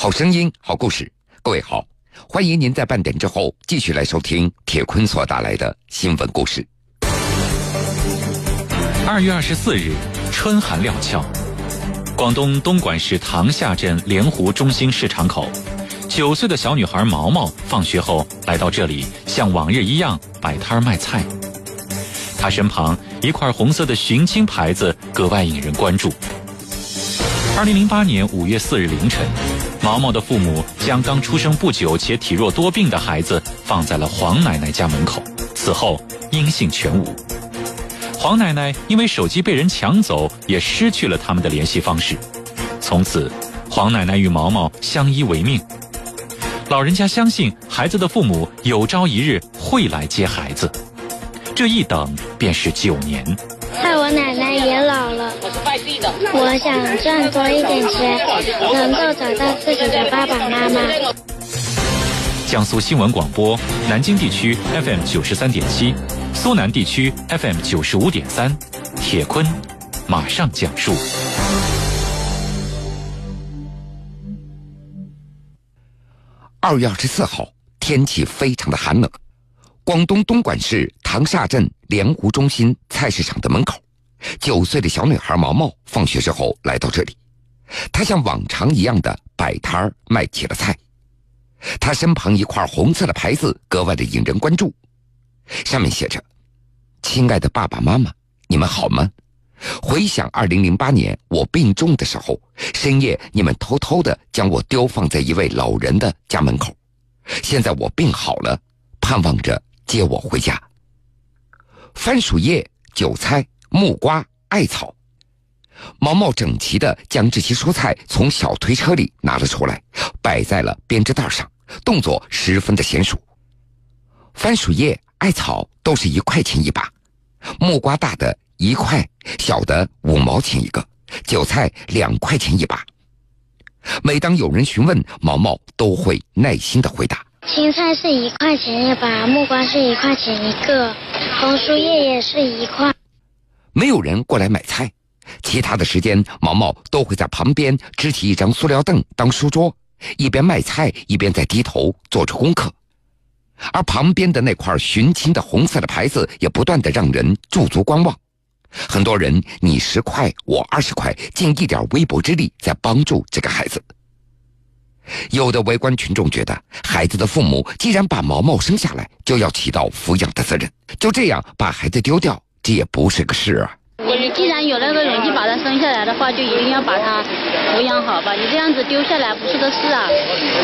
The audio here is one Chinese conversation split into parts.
好声音，好故事。各位好，欢迎您在半点之后继续来收听铁坤所带来的新闻故事。二月二十四日，春寒料峭，广东东莞市塘厦镇莲湖中心市场口，九岁的小女孩毛毛放学后来到这里，像往日一样摆摊卖菜。她身旁一块红色的寻亲牌子格外引人关注。二零零八年五月四日凌晨，毛毛的父母将刚出生不久且体弱多病的孩子放在了黄奶奶家门口，此后音信全无。黄奶奶因为手机被人抢走，也失去了他们的联系方式。从此，黄奶奶与毛毛相依为命。老人家相信孩子的父母有朝一日会来接孩子，这一等便是九年。害我奶奶也老了，我想赚多一点钱，能够找到自己的爸爸妈妈。江苏新闻广播，南京地区 FM 九十三点七，苏南地区 FM 九十五点三，铁坤马上讲述。二月二十四号，天气非常的寒冷。广东东莞市塘厦镇莲湖中心菜市场的门口，九岁的小女孩毛毛放学之后来到这里，她像往常一样的摆摊儿卖起了菜。她身旁一块红色的牌子格外的引人关注，上面写着：“亲爱的爸爸妈妈，你们好吗？回想二零零八年我病重的时候，深夜你们偷偷的将我丢放在一位老人的家门口，现在我病好了，盼望着。”接我回家。番薯叶、韭菜、木瓜、艾草，毛毛整齐的将这些蔬菜从小推车里拿了出来，摆在了编织袋上，动作十分的娴熟。番薯叶、艾草都是一块钱一把，木瓜大的一块，小的五毛钱一个，韭菜两块钱一把。每当有人询问，毛毛都会耐心的回答。青菜是一块钱一把，木瓜是一块钱一个，红薯叶也是一块。没有人过来买菜，其他的时间，毛毛都会在旁边支起一张塑料凳当书桌，一边卖菜一边在低头做着功课。而旁边的那块寻亲的红色的牌子也不断的让人驻足观望。很多人你十块我二十块，尽一点微薄之力在帮助这个孩子。有的围观群众觉得，孩子的父母既然把毛毛生下来，就要起到抚养的责任，就这样把孩子丢掉，这也不是个事啊。你既然有那个勇气把他生下来的话，就一定要把他抚养好吧。你这样子丢下来不是个事啊。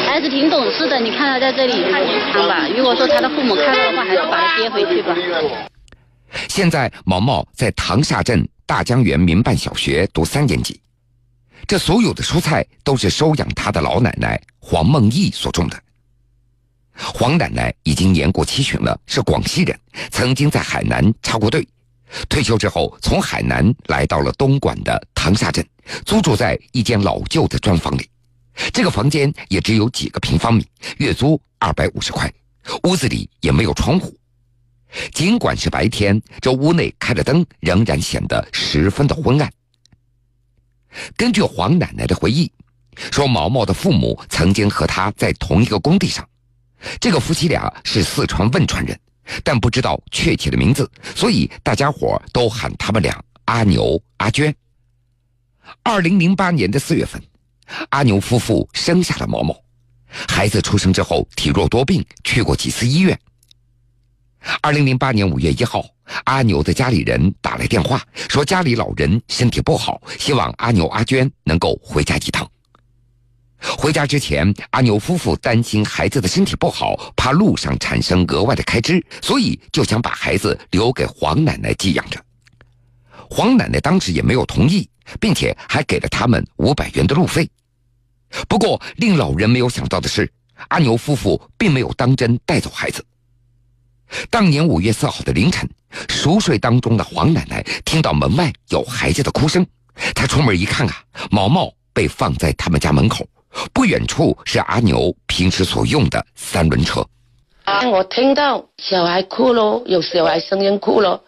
孩子挺懂事的，你看他在这里看吧。如果说他的父母看到的话，还是把他接回去吧。现在毛毛在塘厦镇大江源民办小学读三年级。这所有的蔬菜都是收养他的老奶奶黄梦义所种的。黄奶奶已经年过七旬了，是广西人，曾经在海南插过队。退休之后，从海南来到了东莞的塘厦镇，租住在一间老旧的砖房里。这个房间也只有几个平方米，月租二百五十块，屋子里也没有窗户。尽管是白天，这屋内开着灯，仍然显得十分的昏暗。根据黄奶奶的回忆，说毛毛的父母曾经和他在同一个工地上。这个夫妻俩是四川汶川人，但不知道确切的名字，所以大家伙都喊他们俩阿牛、阿娟。二零零八年的四月份，阿牛夫妇生下了毛毛。孩子出生之后体弱多病，去过几次医院。二零零八年五月一号。阿牛的家里人打来电话，说家里老人身体不好，希望阿牛、阿娟能够回家一趟。回家之前，阿牛夫妇担心孩子的身体不好，怕路上产生额外的开支，所以就想把孩子留给黄奶奶寄养着。黄奶奶当时也没有同意，并且还给了他们五百元的路费。不过，令老人没有想到的是，阿牛夫妇并没有当真带走孩子。当年五月四号的凌晨，熟睡当中的黄奶奶听到门外有孩子的哭声，她出门一看啊，毛毛被放在他们家门口，不远处是阿牛平时所用的三轮车。我听到小孩哭了，有小孩声音哭了，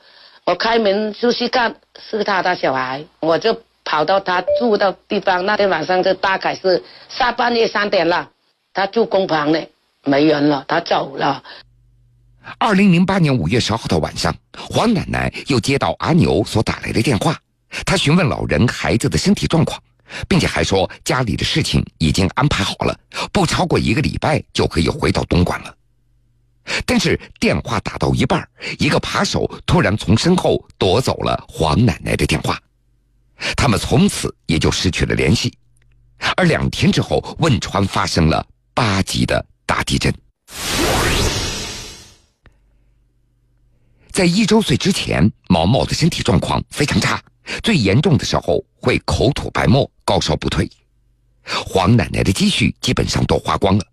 我开门出去看，是他的小孩，我就跑到他住的地方。那天晚上就大概是下半夜三点了，他住工棚呢，没人了，他走了。二零零八年五月十号的晚上，黄奶奶又接到阿牛所打来的电话，她询问老人孩子的身体状况，并且还说家里的事情已经安排好了，不超过一个礼拜就可以回到东莞了。但是电话打到一半，一个扒手突然从身后夺走了黄奶奶的电话，他们从此也就失去了联系。而两天之后，汶川发生了八级的大地震。在一周岁之前，毛毛的身体状况非常差，最严重的时候会口吐白沫，高烧不退。黄奶奶的积蓄基本上都花光了，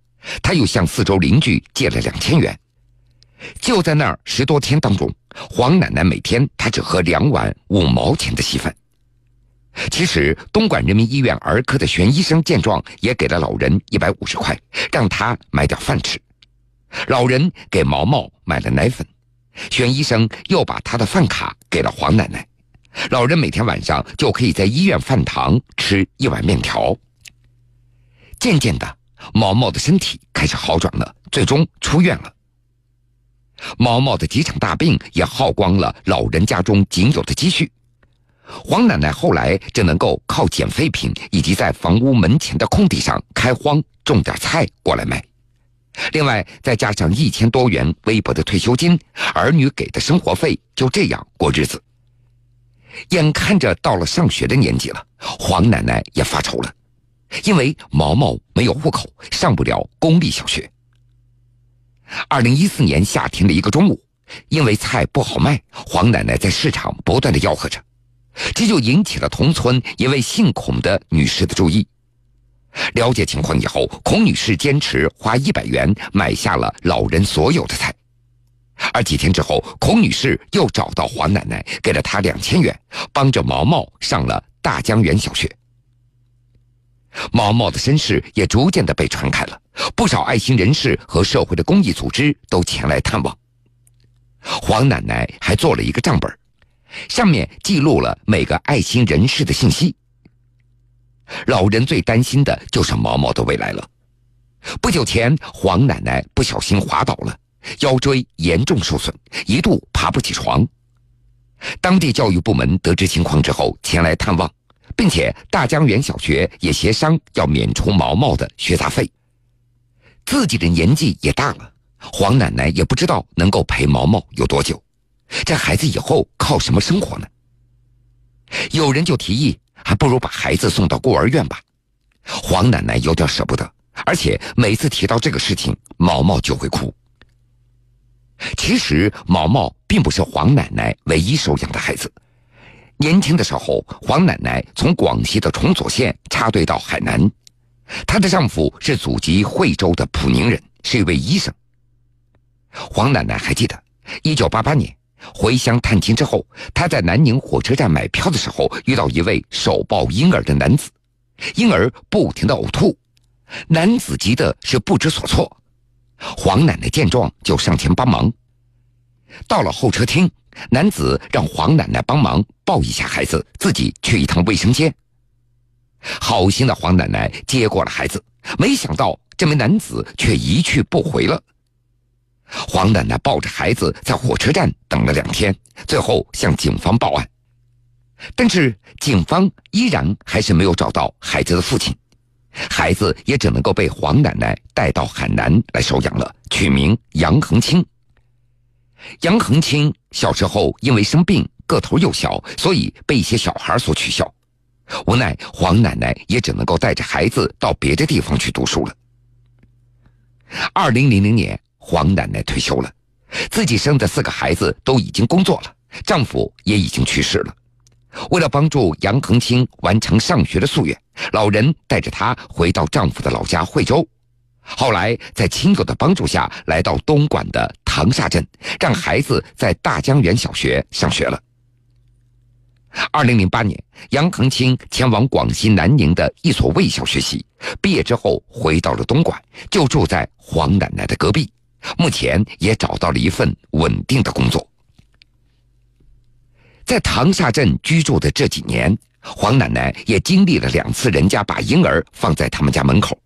她又向四周邻居借了两千元。就在那儿十多天当中，黄奶奶每天她只喝两碗五毛钱的稀饭。其实，东莞人民医院儿科的玄医生见状，也给了老人一百五十块，让他买点饭吃。老人给毛毛买了奶粉，玄医生又把他的饭卡给了黄奶奶。老人每天晚上就可以在医院饭堂吃一碗面条。渐渐的，毛毛的身体开始好转了，最终出院了。毛毛的几场大病也耗光了老人家中仅有的积蓄，黄奶奶后来只能够靠捡废品以及在房屋门前的空地上开荒种点菜过来卖，另外再加上一千多元微薄的退休金，儿女给的生活费，就这样过日子。眼看着到了上学的年纪了，黄奶奶也发愁了，因为毛毛没有户口，上不了公立小学。二零一四年夏天的一个中午，因为菜不好卖，黄奶奶在市场不断的吆喝着，这就引起了同村一位姓孔的女士的注意。了解情况以后，孔女士坚持花一百元买下了老人所有的菜，而几天之后，孔女士又找到黄奶奶，给了她两千元，帮着毛毛上了大江源小学。毛毛的身世也逐渐的被传开了，不少爱心人士和社会的公益组织都前来探望。黄奶奶还做了一个账本，上面记录了每个爱心人士的信息。老人最担心的就是毛毛的未来了。不久前，黄奶奶不小心滑倒了，腰椎严重受损，一度爬不起床。当地教育部门得知情况之后，前来探望。并且大江源小学也协商要免除毛毛的学杂费。自己的年纪也大了，黄奶奶也不知道能够陪毛毛有多久，这孩子以后靠什么生活呢？有人就提议，还不如把孩子送到孤儿院吧。黄奶奶有点舍不得，而且每次提到这个事情，毛毛就会哭。其实毛毛并不是黄奶奶唯一收养的孩子。年轻的时候，黄奶奶从广西的崇左县插队到海南，她的丈夫是祖籍惠州的普宁人，是一位医生。黄奶奶还记得，一九八八年回乡探亲之后，他在南宁火车站买票的时候，遇到一位手抱婴儿的男子，婴儿不停的呕吐，男子急的是不知所措。黄奶奶见状就上前帮忙，到了候车厅。男子让黄奶奶帮忙抱一下孩子，自己去一趟卫生间。好心的黄奶奶接过了孩子，没想到这名男子却一去不回了。黄奶奶抱着孩子在火车站等了两天，最后向警方报案，但是警方依然还是没有找到孩子的父亲，孩子也只能够被黄奶奶带到海南来收养了，取名杨恒清。杨恒清小时候因为生病，个头又小，所以被一些小孩所取笑。无奈黄奶奶也只能够带着孩子到别的地方去读书了。二零零零年，黄奶奶退休了，自己生的四个孩子都已经工作了，丈夫也已经去世了。为了帮助杨恒清完成上学的夙愿，老人带着她回到丈夫的老家惠州。后来，在亲友的帮助下，来到东莞的塘厦镇，让孩子在大江源小学上学了。二零零八年，杨恒清前往广西南宁的一所卫校学习，毕业之后回到了东莞，就住在黄奶奶的隔壁，目前也找到了一份稳定的工作。在塘厦镇居住的这几年，黄奶奶也经历了两次人家把婴儿放在他们家门口。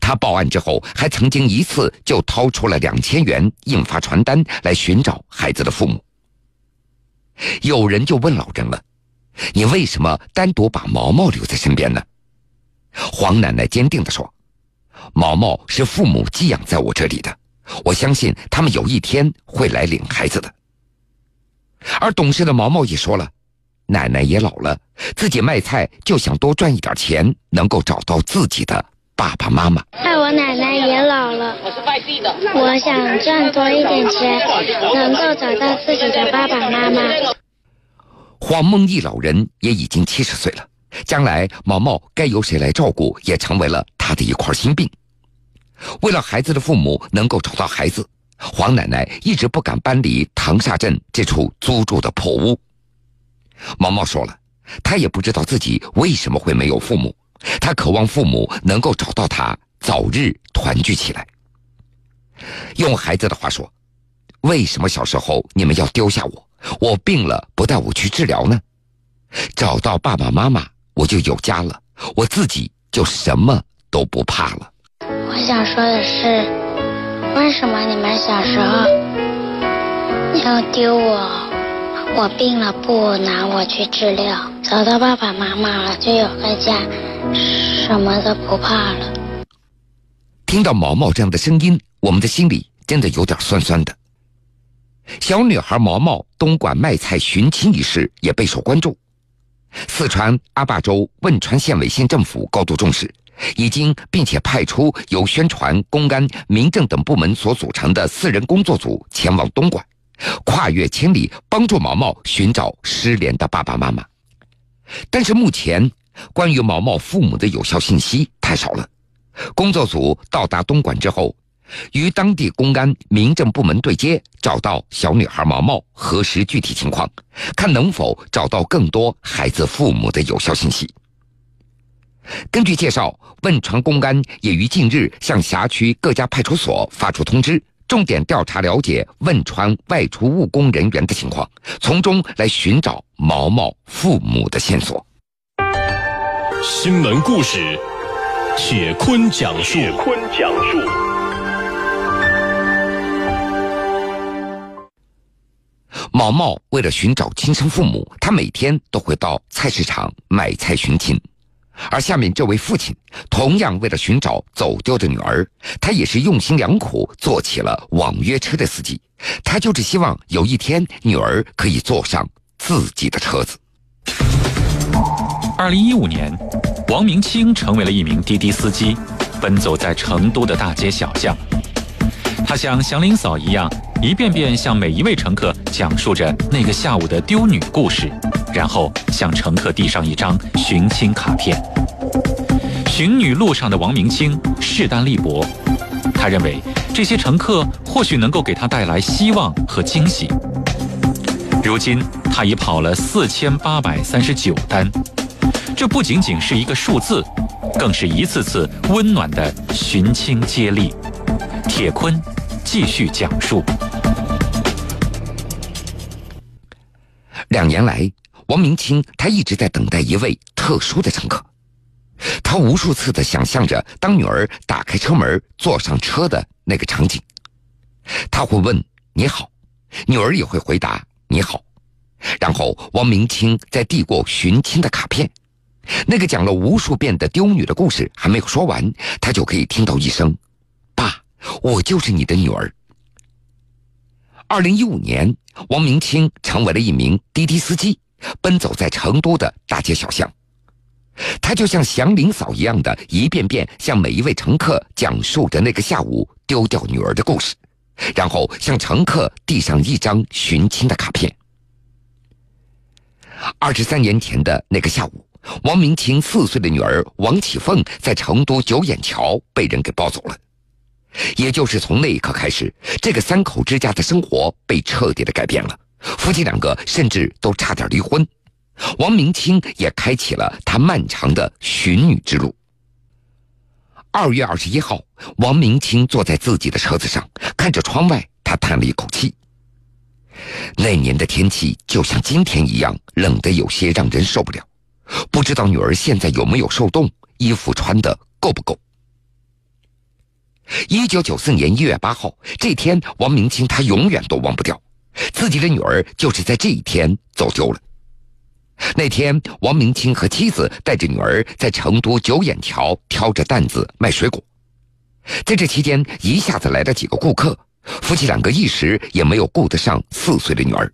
她报案之后，还曾经一次就掏出了两千元印发传单来寻找孩子的父母。有人就问老人了：“你为什么单独把毛毛留在身边呢？”黄奶奶坚定地说：“毛毛是父母寄养在我这里的，我相信他们有一天会来领孩子的。”而懂事的毛毛也说了：“奶奶也老了，自己卖菜就想多赚一点钱，能够找到自己的爸爸妈妈。”害我奶奶也老了，我是外地的，我想赚多一点钱，能够找到自己的爸爸妈妈。黄梦义老人也已经七十岁了，将来毛毛该由谁来照顾，也成为了他的一块心病。为了孩子的父母能够找到孩子。黄奶奶一直不敢搬离唐厦镇这处租住的破屋。毛毛说了，他也不知道自己为什么会没有父母，他渴望父母能够找到他，早日团聚起来。用孩子的话说，为什么小时候你们要丢下我？我病了不带我去治疗呢？找到爸爸妈妈，我就有家了，我自己就什么都不怕了。我想说的是。为什么你们小时候要丢我？我病了不拿我去治疗，找到爸爸妈妈了就有个家，什么都不怕了。听到毛毛这样的声音，我们的心里真的有点酸酸的。小女孩毛毛东莞卖菜寻亲一事也备受关注，四川阿坝州汶川县委县政府高度重视。已经，并且派出由宣传、公安、民政等部门所组成的四人工作组前往东莞，跨越千里帮助毛毛寻找失联的爸爸妈妈。但是目前，关于毛毛父母的有效信息太少了。工作组到达东莞之后，与当地公安、民政部门对接，找到小女孩毛毛，核实具体情况，看能否找到更多孩子父母的有效信息。根据介绍，汶川公安也于近日向辖区各家派出所发出通知，重点调查了解汶川外出务工人员的情况，从中来寻找毛毛父母的线索。新闻故事，雪坤讲述。雪坤讲述。毛毛为了寻找亲生父母，他每天都会到菜市场买菜寻亲。而下面这位父亲，同样为了寻找走丢的女儿，他也是用心良苦，做起了网约车的司机。他就是希望有一天女儿可以坐上自己的车子。二零一五年，王明清成为了一名滴滴司机，奔走在成都的大街小巷。他像祥林嫂一样，一遍遍向每一位乘客讲述着那个下午的丢女故事，然后向乘客递上一张寻亲卡片。寻女路上的王明清势单力薄，他认为这些乘客或许能够给他带来希望和惊喜。如今他已跑了四千八百三十九单，这不仅仅是一个数字，更是一次次温暖的寻亲接力。铁坤继续讲述。两年来，王明清他一直在等待一位特殊的乘客。他无数次的想象着，当女儿打开车门坐上车的那个场景。他会问：“你好。”女儿也会回答：“你好。”然后，王明清再递过寻亲的卡片。那个讲了无数遍的丢女的故事还没有说完，他就可以听到一声。爸我就是你的女儿。二零一五年，王明清成为了一名滴滴司机，奔走在成都的大街小巷。他就像祥林嫂一样的，一遍遍向每一位乘客讲述着那个下午丢掉女儿的故事，然后向乘客递上一张寻亲的卡片。二十三年前的那个下午，王明清四岁的女儿王启凤在成都九眼桥被人给抱走了。也就是从那一刻开始，这个三口之家的生活被彻底的改变了。夫妻两个甚至都差点离婚。王明清也开启了他漫长的寻女之路。二月二十一号，王明清坐在自己的车子上，看着窗外，他叹了一口气。那年的天气就像今天一样冷得有些让人受不了。不知道女儿现在有没有受冻，衣服穿的够不够。一九九四年一月八号这天，王明清他永远都忘不掉，自己的女儿就是在这一天走丢了。那天，王明清和妻子带着女儿在成都九眼桥挑着担子卖水果，在这期间，一下子来了几个顾客，夫妻两个一时也没有顾得上四岁的女儿。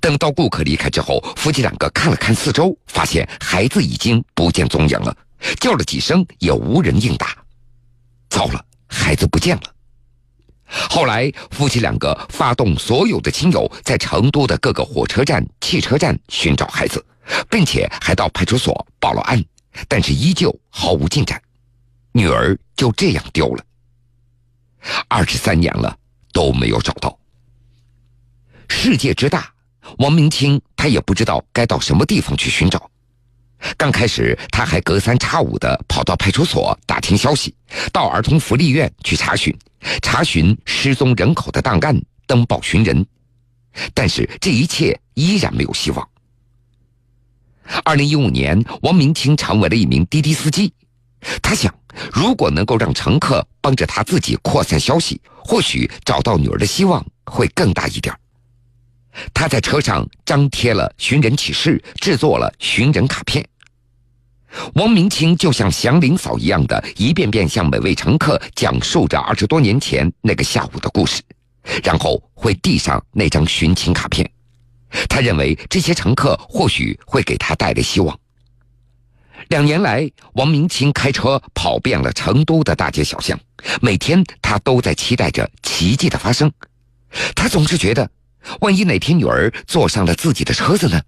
等到顾客离开之后，夫妻两个看了看四周，发现孩子已经不见踪影了，叫了几声也无人应答。糟了！孩子不见了。后来，夫妻两个发动所有的亲友，在成都的各个火车站、汽车站寻找孩子，并且还到派出所报了案，但是依旧毫无进展，女儿就这样丢了。二十三年了都没有找到。世界之大，王明清他也不知道该到什么地方去寻找。刚开始，他还隔三差五的跑到派出所打听消息，到儿童福利院去查询，查询失踪人口的档案，登报寻人。但是这一切依然没有希望。二零一五年，王明清成为了一名滴滴司机。他想，如果能够让乘客帮着他自己扩散消息，或许找到女儿的希望会更大一点。他在车上张贴了寻人启事，制作了寻人卡片。王明清就像祥林嫂一样的，一遍遍向每位乘客讲述着二十多年前那个下午的故事，然后会递上那张寻亲卡片。他认为这些乘客或许会给他带来希望。两年来，王明清开车跑遍了成都的大街小巷，每天他都在期待着奇迹的发生。他总是觉得，万一哪天女儿坐上了自己的车子呢？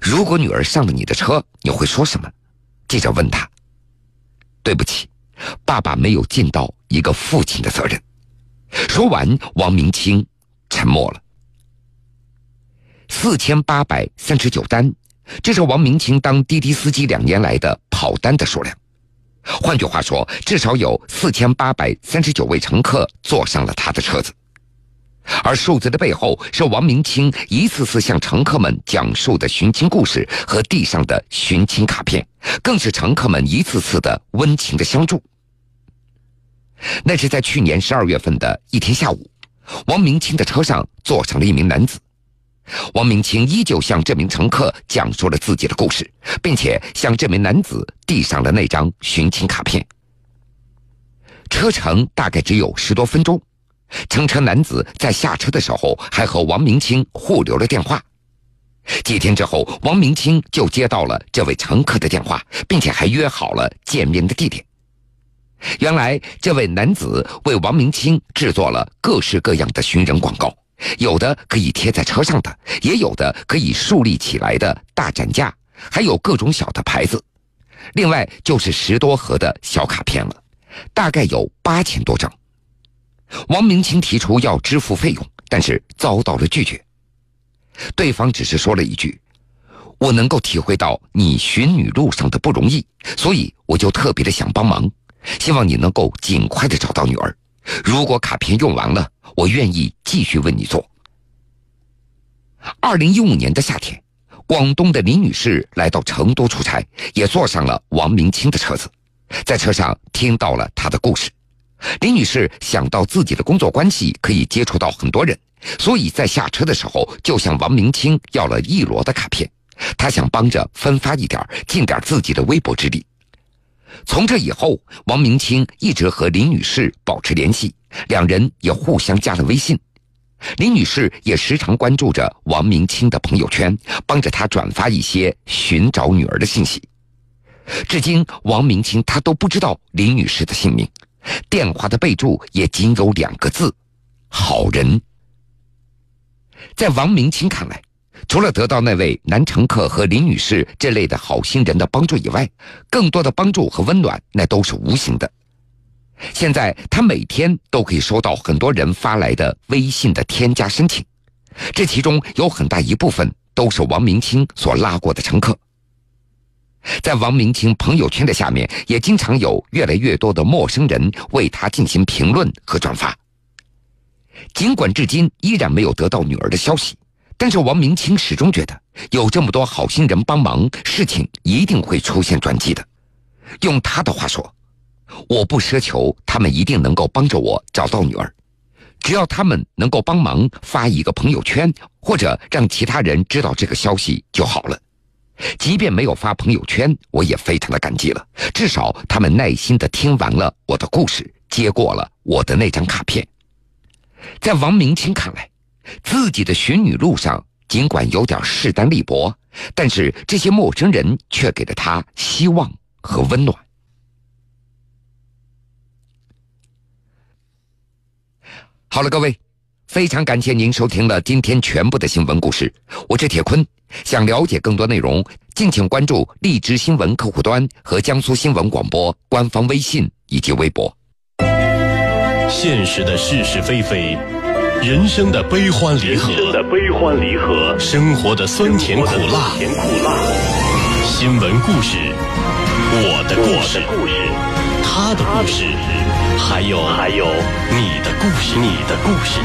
如果女儿上了你的车，你会说什么？记者问他。对不起，爸爸没有尽到一个父亲的责任。说完，王明清沉默了。四千八百三十九单，这是王明清当滴滴司机两年来的跑单的数量。换句话说，至少有四千八百三十九位乘客坐上了他的车子。而数字的背后，是王明清一次次向乘客们讲述的寻亲故事和地上的寻亲卡片，更是乘客们一次次的温情的相助。那是在去年十二月份的一天下午，王明清的车上坐上了一名男子，王明清依旧向这名乘客讲述了自己的故事，并且向这名男子递上了那张寻亲卡片。车程大概只有十多分钟。乘车男子在下车的时候还和王明清互留了电话。几天之后，王明清就接到了这位乘客的电话，并且还约好了见面的地点。原来，这位男子为王明清制作了各式各样的寻人广告，有的可以贴在车上的，也有的可以竖立起来的大展架，还有各种小的牌子。另外就是十多盒的小卡片了，大概有八千多张。王明清提出要支付费用，但是遭到了拒绝。对方只是说了一句：“我能够体会到你寻女路上的不容易，所以我就特别的想帮忙，希望你能够尽快的找到女儿。如果卡片用完了，我愿意继续为你做。”二零一五年的夏天，广东的李女士来到成都出差，也坐上了王明清的车子，在车上听到了他的故事。李女士想到自己的工作关系可以接触到很多人，所以在下车的时候就向王明清要了一摞的卡片，她想帮着分发一点，尽点自己的微薄之力。从这以后，王明清一直和李女士保持联系，两人也互相加了微信。李女士也时常关注着王明清的朋友圈，帮着他转发一些寻找女儿的信息。至今，王明清他都不知道李女士的姓名。电话的备注也仅有两个字：“好人。”在王明清看来，除了得到那位男乘客和林女士这类的好心人的帮助以外，更多的帮助和温暖那都是无形的。现在他每天都可以收到很多人发来的微信的添加申请，这其中有很大一部分都是王明清所拉过的乘客。在王明清朋友圈的下面，也经常有越来越多的陌生人为他进行评论和转发。尽管至今依然没有得到女儿的消息，但是王明清始终觉得，有这么多好心人帮忙，事情一定会出现转机的。用他的话说：“我不奢求他们一定能够帮着我找到女儿，只要他们能够帮忙发一个朋友圈，或者让其他人知道这个消息就好了。即便没有发朋友圈，我也非常的感激了。至少他们耐心的听完了我的故事，接过了我的那张卡片。在王明清看来。”自己的寻女路上，尽管有点势单力薄，但是这些陌生人却给了他希望和温暖。好了，各位，非常感谢您收听了今天全部的新闻故事。我是铁坤，想了解更多内容，敬请关注荔枝新闻客户端和江苏新闻广播官方微信以及微博。现实的是是非非。人生的悲欢离合，人生的悲欢离合，生活的酸甜苦辣，甜苦辣。新闻故事，我的故事，他的故事，还有还有你的故事，你的故事。